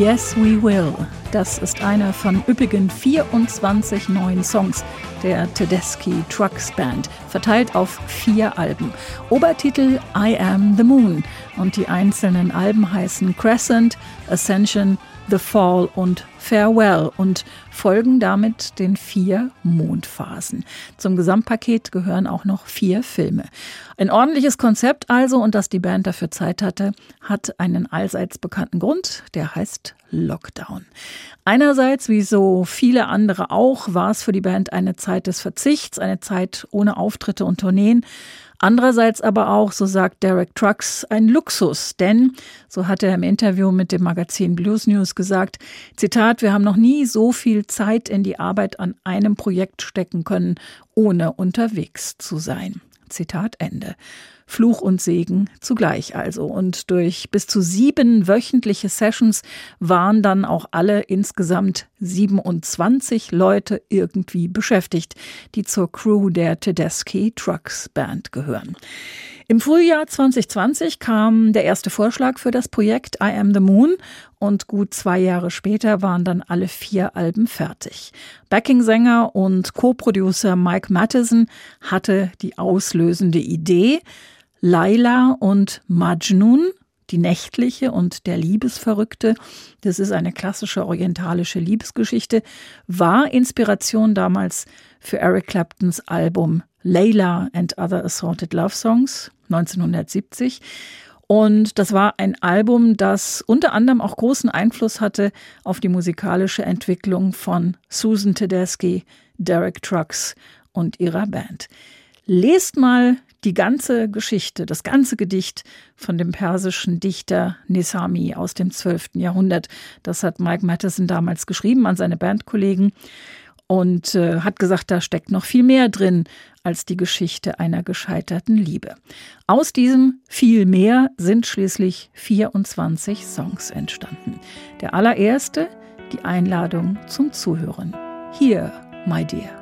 Yes We Will. Das ist einer von üppigen 24 neuen Songs der Tedeschi Trucks Band, verteilt auf vier Alben. Obertitel I Am the Moon und die einzelnen Alben heißen Crescent, Ascension, The Fall und Farewell und folgen damit den vier Mondphasen. Zum Gesamtpaket gehören auch noch vier Filme. Ein ordentliches Konzept also und dass die Band dafür Zeit hatte, hat einen allseits bekannten Grund, der heißt Lockdown. Einerseits, wie so viele andere auch, war es für die Band eine Zeit des Verzichts, eine Zeit ohne Auftritte und Tourneen. Andererseits aber auch, so sagt Derek Trucks, ein Luxus, denn, so hat er im Interview mit dem Magazin Blues News gesagt, Zitat, wir haben noch nie so viel Zeit in die Arbeit an einem Projekt stecken können, ohne unterwegs zu sein. Zitat Ende. Fluch und Segen zugleich also. Und durch bis zu sieben wöchentliche Sessions waren dann auch alle insgesamt 27 Leute irgendwie beschäftigt, die zur Crew der Tedeschi Trucks Band gehören. Im Frühjahr 2020 kam der erste Vorschlag für das Projekt I Am the Moon und gut zwei Jahre später waren dann alle vier Alben fertig. Backing-Sänger und Co-Producer Mike Mattison hatte die auslösende Idee, Laila und Majnun, die Nächtliche und der Liebesverrückte, das ist eine klassische orientalische Liebesgeschichte, war Inspiration damals für Eric Claptons Album Layla and Other Assorted Love Songs 1970. Und das war ein Album, das unter anderem auch großen Einfluss hatte auf die musikalische Entwicklung von Susan Tedeschi, Derek Trucks und ihrer Band. Lest mal die ganze Geschichte, das ganze Gedicht von dem persischen Dichter Nisami aus dem 12. Jahrhundert. Das hat Mike Matheson damals geschrieben an seine Bandkollegen und äh, hat gesagt, da steckt noch viel mehr drin als die Geschichte einer gescheiterten Liebe. Aus diesem viel mehr sind schließlich 24 Songs entstanden. Der allererste, die Einladung zum Zuhören. Hier, my dear.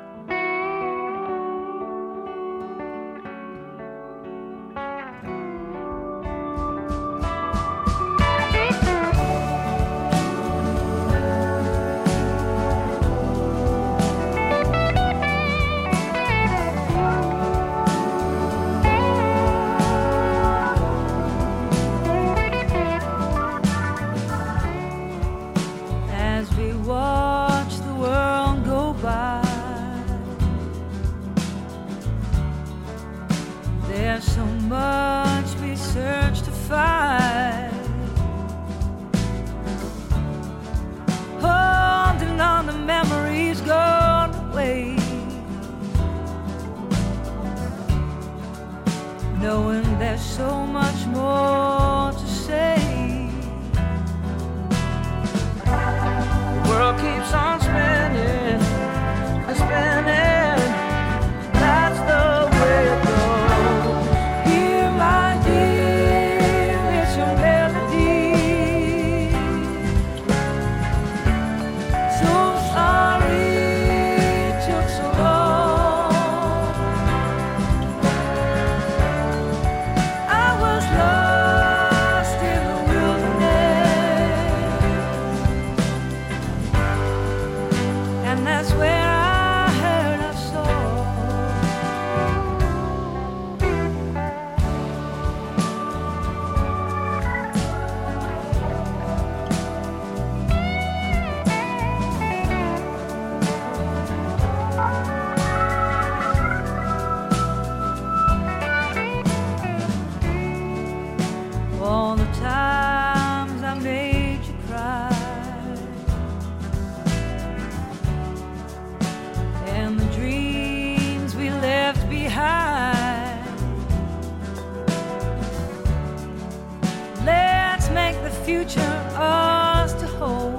future us to hold.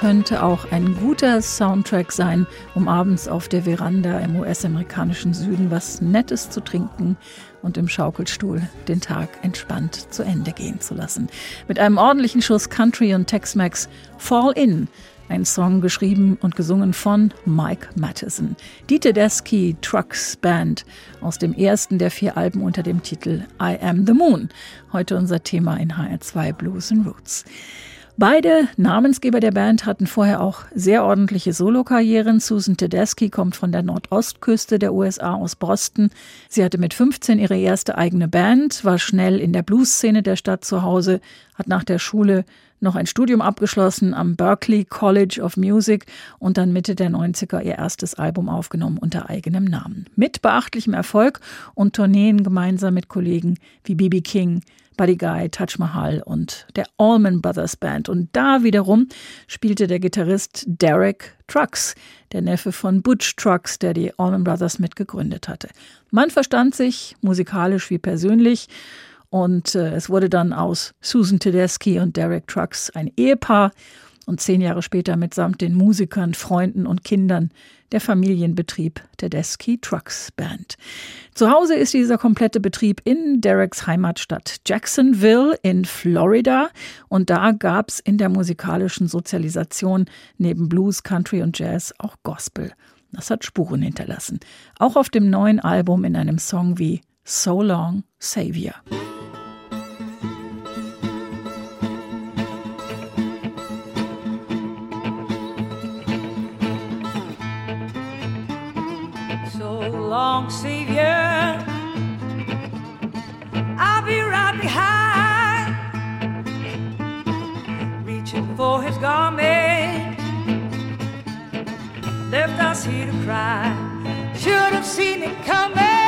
Könnte auch ein guter Soundtrack sein, um abends auf der Veranda im US-amerikanischen Süden was Nettes zu trinken und im Schaukelstuhl den Tag entspannt zu Ende gehen zu lassen. Mit einem ordentlichen Schuss Country und Tex-Mex Fall In ein Song geschrieben und gesungen von Mike Mattison. Die Tedeschi Trucks Band aus dem ersten der vier Alben unter dem Titel I Am the Moon. Heute unser Thema in HR2 Blues and Roots. Beide Namensgeber der Band hatten vorher auch sehr ordentliche Solokarrieren. Susan Tedeschi kommt von der Nordostküste der USA aus Boston. Sie hatte mit 15 ihre erste eigene Band, war schnell in der Bluesszene der Stadt zu Hause, hat nach der Schule noch ein Studium abgeschlossen am Berklee College of Music und dann Mitte der 90er ihr erstes Album aufgenommen unter eigenem Namen. Mit beachtlichem Erfolg und Tourneen gemeinsam mit Kollegen wie B.B. King, Buddy Guy, Taj Mahal und der Allman Brothers Band. Und da wiederum spielte der Gitarrist Derek Trucks, der Neffe von Butch Trucks, der die Allman Brothers mitgegründet hatte. Man verstand sich musikalisch wie persönlich. Und äh, es wurde dann aus Susan Tedeschi und Derek Trucks ein Ehepaar und zehn Jahre später mitsamt den Musikern, Freunden und Kindern der Familienbetrieb Tedeschi Trucks Band. Zu Hause ist dieser komplette Betrieb in Dereks Heimatstadt Jacksonville in Florida und da gab es in der musikalischen Sozialisation neben Blues, Country und Jazz auch Gospel. Das hat Spuren hinterlassen. Auch auf dem neuen Album in einem Song wie So Long Savior. Savior. I'll be right behind, reaching for his garment. Left us here to cry. Should have seen it coming,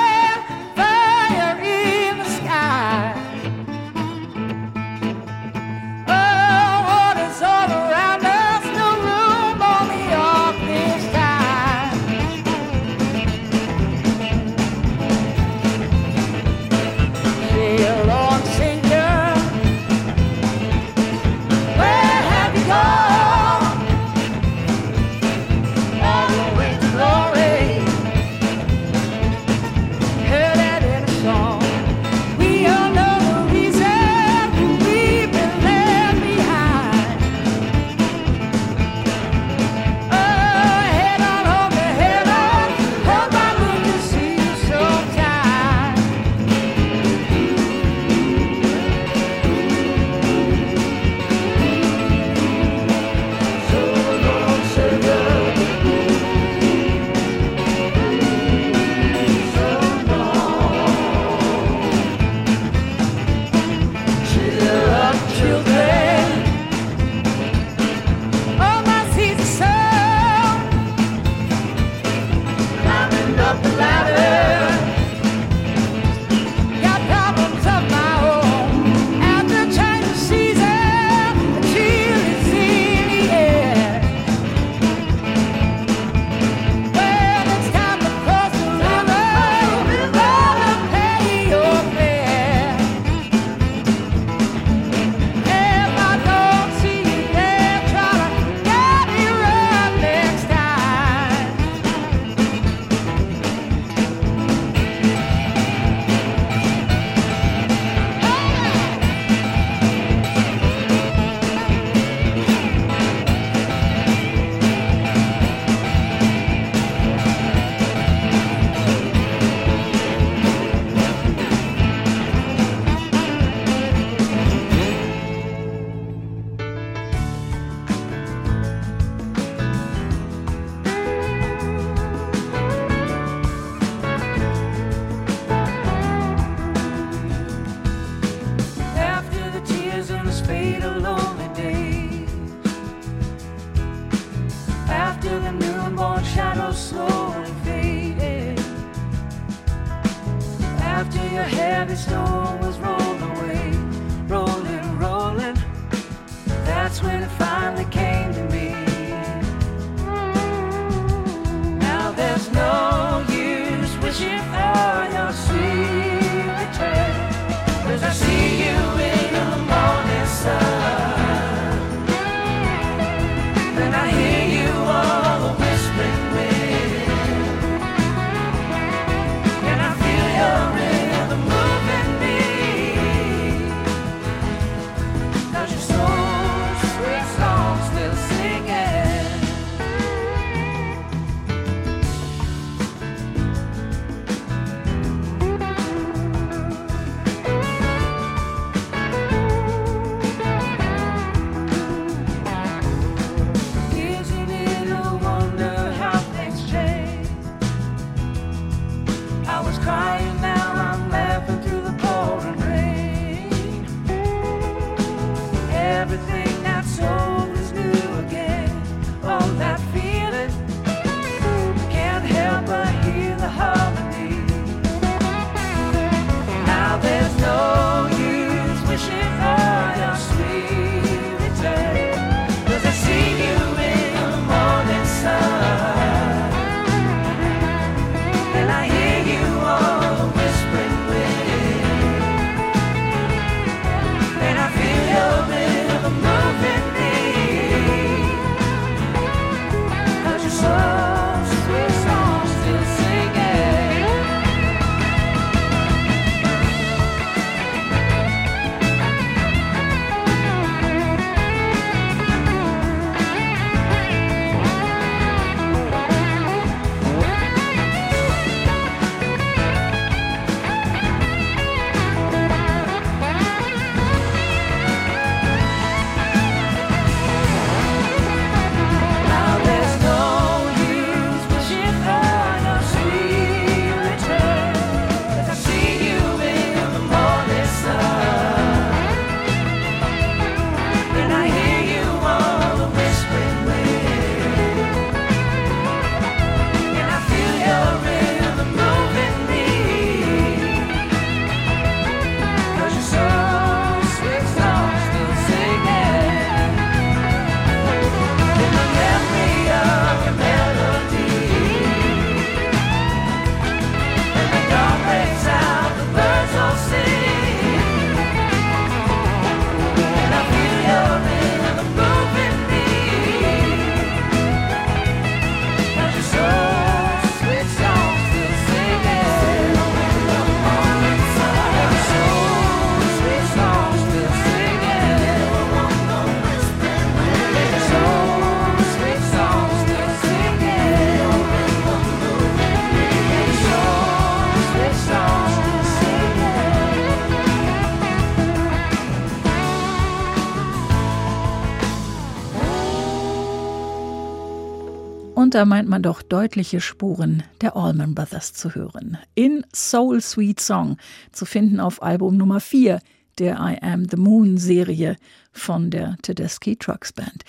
da meint man doch deutliche Spuren der Allman Brothers zu hören. In Soul Sweet Song, zu finden auf Album Nummer 4 der I Am the Moon Serie von der Tedeschi Trucks Band.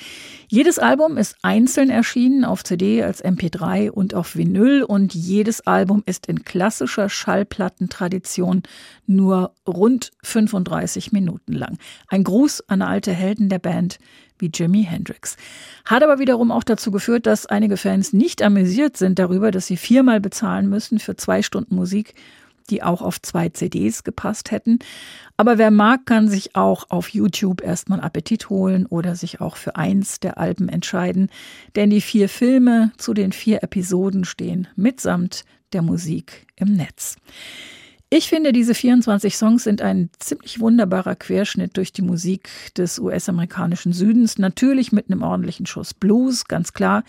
Jedes Album ist einzeln erschienen auf CD als MP3 und auf Vinyl und jedes Album ist in klassischer Schallplattentradition nur rund 35 Minuten lang. Ein Gruß an alte Helden der Band wie Jimi Hendrix. Hat aber wiederum auch dazu geführt, dass einige Fans nicht amüsiert sind darüber, dass sie viermal bezahlen müssen für zwei Stunden Musik die auch auf zwei CDs gepasst hätten. Aber wer mag, kann sich auch auf YouTube erstmal Appetit holen oder sich auch für eins der Alben entscheiden. Denn die vier Filme zu den vier Episoden stehen mitsamt der Musik im Netz. Ich finde, diese 24 Songs sind ein ziemlich wunderbarer Querschnitt durch die Musik des US-amerikanischen Südens. Natürlich mit einem ordentlichen Schuss Blues, ganz klar,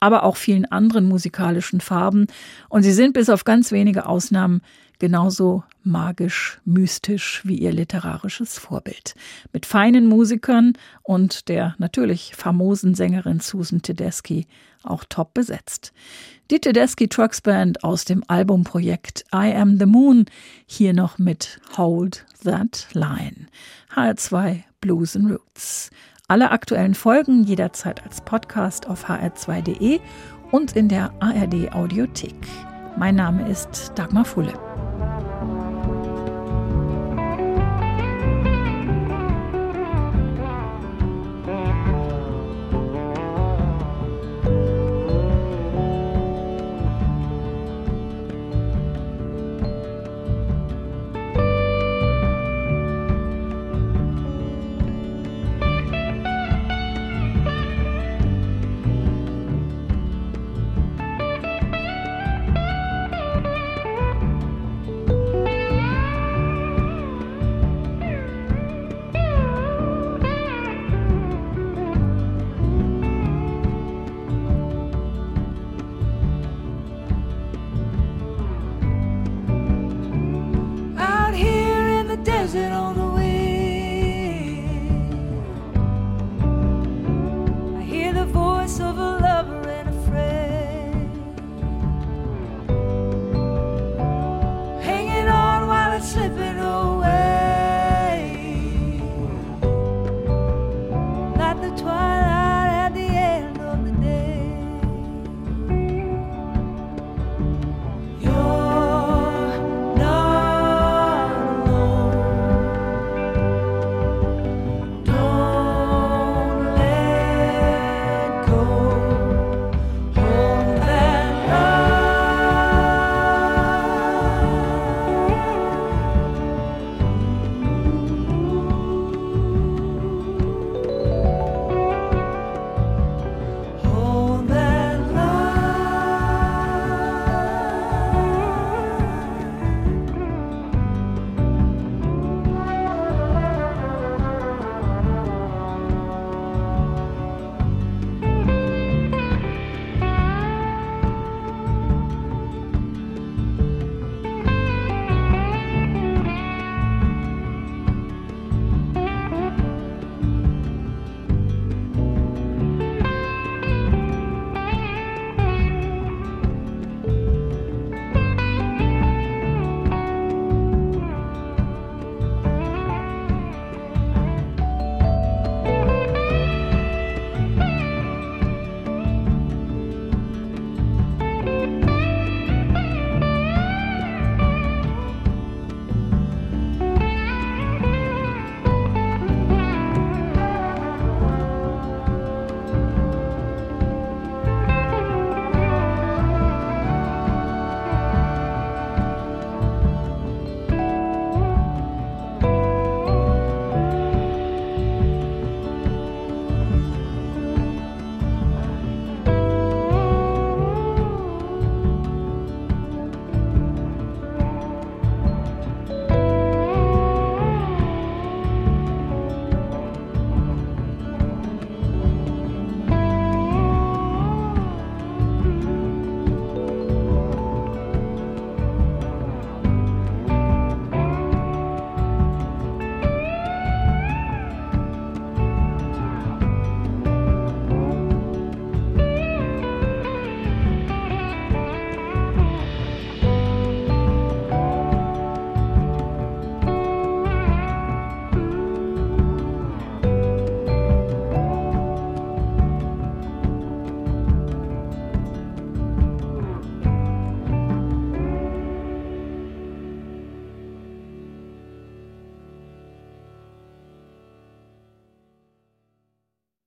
aber auch vielen anderen musikalischen Farben. Und sie sind bis auf ganz wenige Ausnahmen genauso magisch, mystisch wie ihr literarisches Vorbild. Mit feinen Musikern und der natürlich famosen Sängerin Susan Tedeschi auch top besetzt. Die Tedeschi Trucks Band aus dem Albumprojekt I Am the Moon, hier noch mit Hold That Line. HR2 Blues and Roots. Alle aktuellen Folgen jederzeit als Podcast auf hr2.de und in der ARD Audiothek. Mein Name ist Dagmar Fulle.